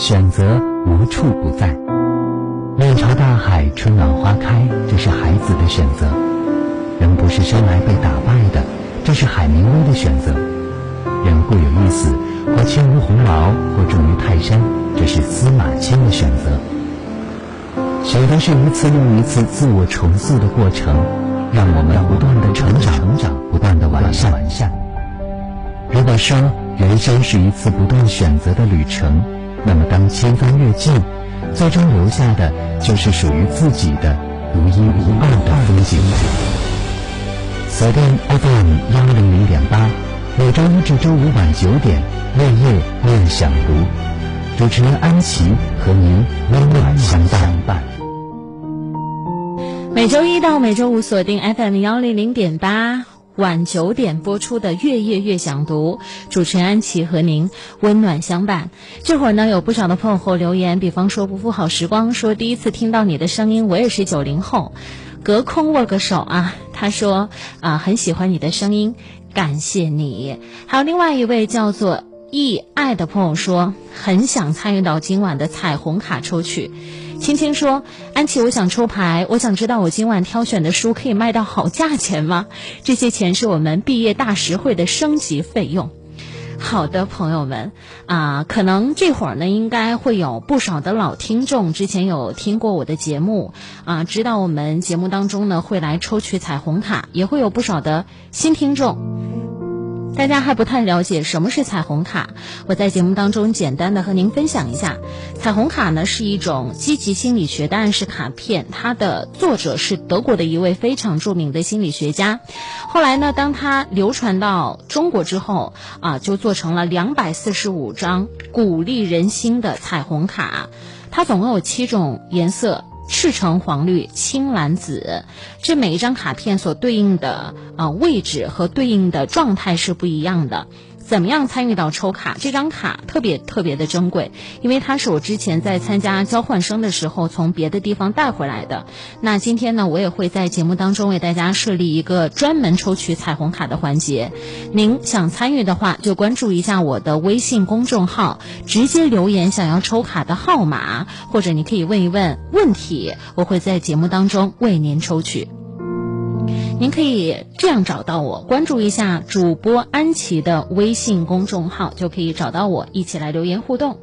选择无处不在。面朝大海，春暖花开，这是孩子的选择。人不是生来被打败的，这是海明威的选择。人固有一死，或轻如鸿毛，或重于泰山，这是司马迁的选择。选择是一次又一次自我重塑的过程，让我们不断的成长，成长，不断的完善，完善。如果说人生是一次不断选择的旅程，那么当千帆越尽，最终留下的就是属于自己的独一无二的风景。锁定 FM 幺零零点八，每周一至周五晚九点，夜夜念想读，主持人安琪和您温暖相伴。每周一到每周五锁定 FM 幺零零点八。晚九点播出的《月夜月想读》，主持人安琪和您温暖相伴。这会儿呢，有不少的朋友和我留言，比方说“不负好时光”说第一次听到你的声音，我也是九零后，隔空握个手啊。他说啊，很喜欢你的声音，感谢你。还有另外一位叫做易爱的朋友说，很想参与到今晚的彩虹卡抽取。青青说：“安琪，我想抽牌，我想知道我今晚挑选的书可以卖到好价钱吗？这些钱是我们毕业大实惠的升级费用。”好的，朋友们啊，可能这会儿呢，应该会有不少的老听众，之前有听过我的节目啊，知道我们节目当中呢会来抽取彩虹卡，也会有不少的新听众。大家还不太了解什么是彩虹卡，我在节目当中简单的和您分享一下。彩虹卡呢是一种积极心理学的暗示卡片，它的作者是德国的一位非常著名的心理学家。后来呢，当它流传到中国之后啊，就做成了两百四十五张鼓励人心的彩虹卡，它总共有七种颜色。赤橙黄绿青蓝紫，这每一张卡片所对应的啊位置和对应的状态是不一样的。怎么样参与到抽卡？这张卡特别特别的珍贵，因为它是我之前在参加交换生的时候从别的地方带回来的。那今天呢，我也会在节目当中为大家设立一个专门抽取彩虹卡的环节。您想参与的话，就关注一下我的微信公众号，直接留言想要抽卡的号码，或者你可以问一问问题，我会在节目当中为您抽取。您可以这样找到我，关注一下主播安琪的微信公众号，就可以找到我，一起来留言互动。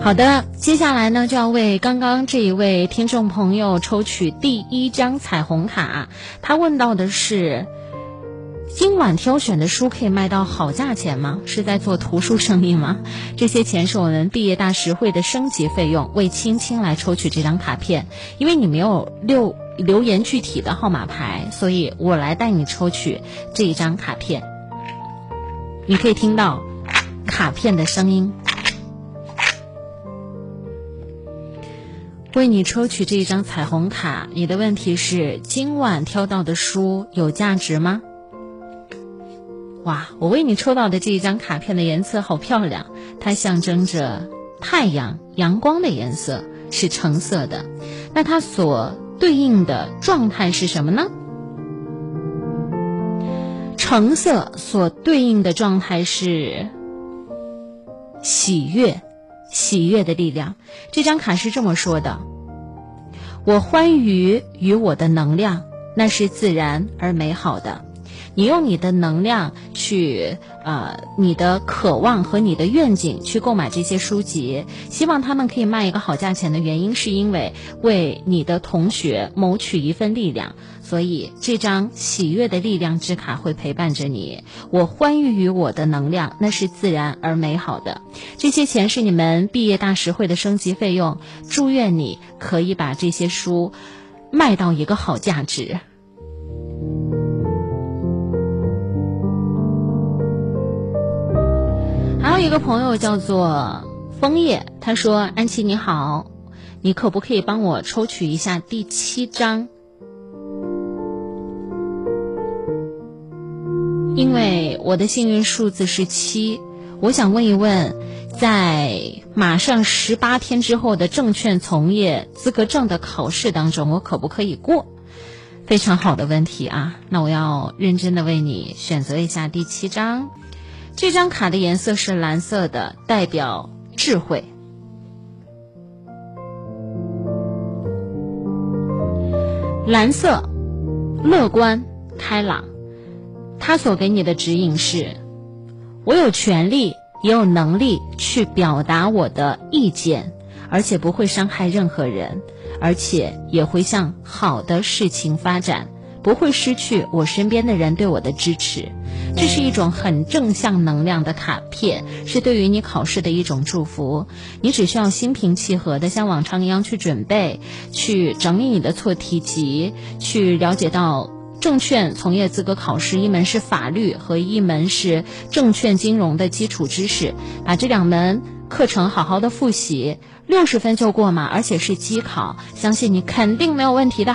好的，接下来呢，就要为刚刚这一位听众朋友抽取第一张彩虹卡。他问到的是。今晚挑选的书可以卖到好价钱吗？是在做图书生意吗？这些钱是我们毕业大实惠的升级费用。为青青来抽取这张卡片，因为你没有留留言具体的号码牌，所以我来带你抽取这一张卡片。你可以听到卡片的声音。为你抽取这一张彩虹卡，你的问题是：今晚挑到的书有价值吗？哇，我为你抽到的这一张卡片的颜色好漂亮，它象征着太阳、阳光的颜色是橙色的。那它所对应的状态是什么呢？橙色所对应的状态是喜悦，喜悦的力量。这张卡是这么说的：我欢愉与我的能量，那是自然而美好的。你用你的能量去，呃，你的渴望和你的愿景去购买这些书籍，希望他们可以卖一个好价钱的原因，是因为为你的同学谋取一份力量。所以这张喜悦的力量之卡会陪伴着你。我欢愉于我的能量，那是自然而美好的。这些钱是你们毕业大实惠的升级费用。祝愿你可以把这些书卖到一个好价值。一个朋友叫做枫叶，他说：“安琪你好，你可不可以帮我抽取一下第七章？因为我的幸运数字是七，我想问一问，在马上十八天之后的证券从业资格证的考试当中，我可不可以过？”非常好的问题啊！那我要认真的为你选择一下第七章。这张卡的颜色是蓝色的，代表智慧。蓝色，乐观开朗。它所给你的指引是：我有权利，也有能力去表达我的意见，而且不会伤害任何人，而且也会向好的事情发展。不会失去我身边的人对我的支持，这是一种很正向能量的卡片，是对于你考试的一种祝福。你只需要心平气和的像往常一样去准备，去整理你的错题集，去了解到证券从业资格考试一门是法律和一门是证券金融的基础知识，把这两门课程好好的复习，六十分就过嘛，而且是机考，相信你肯定没有问题的。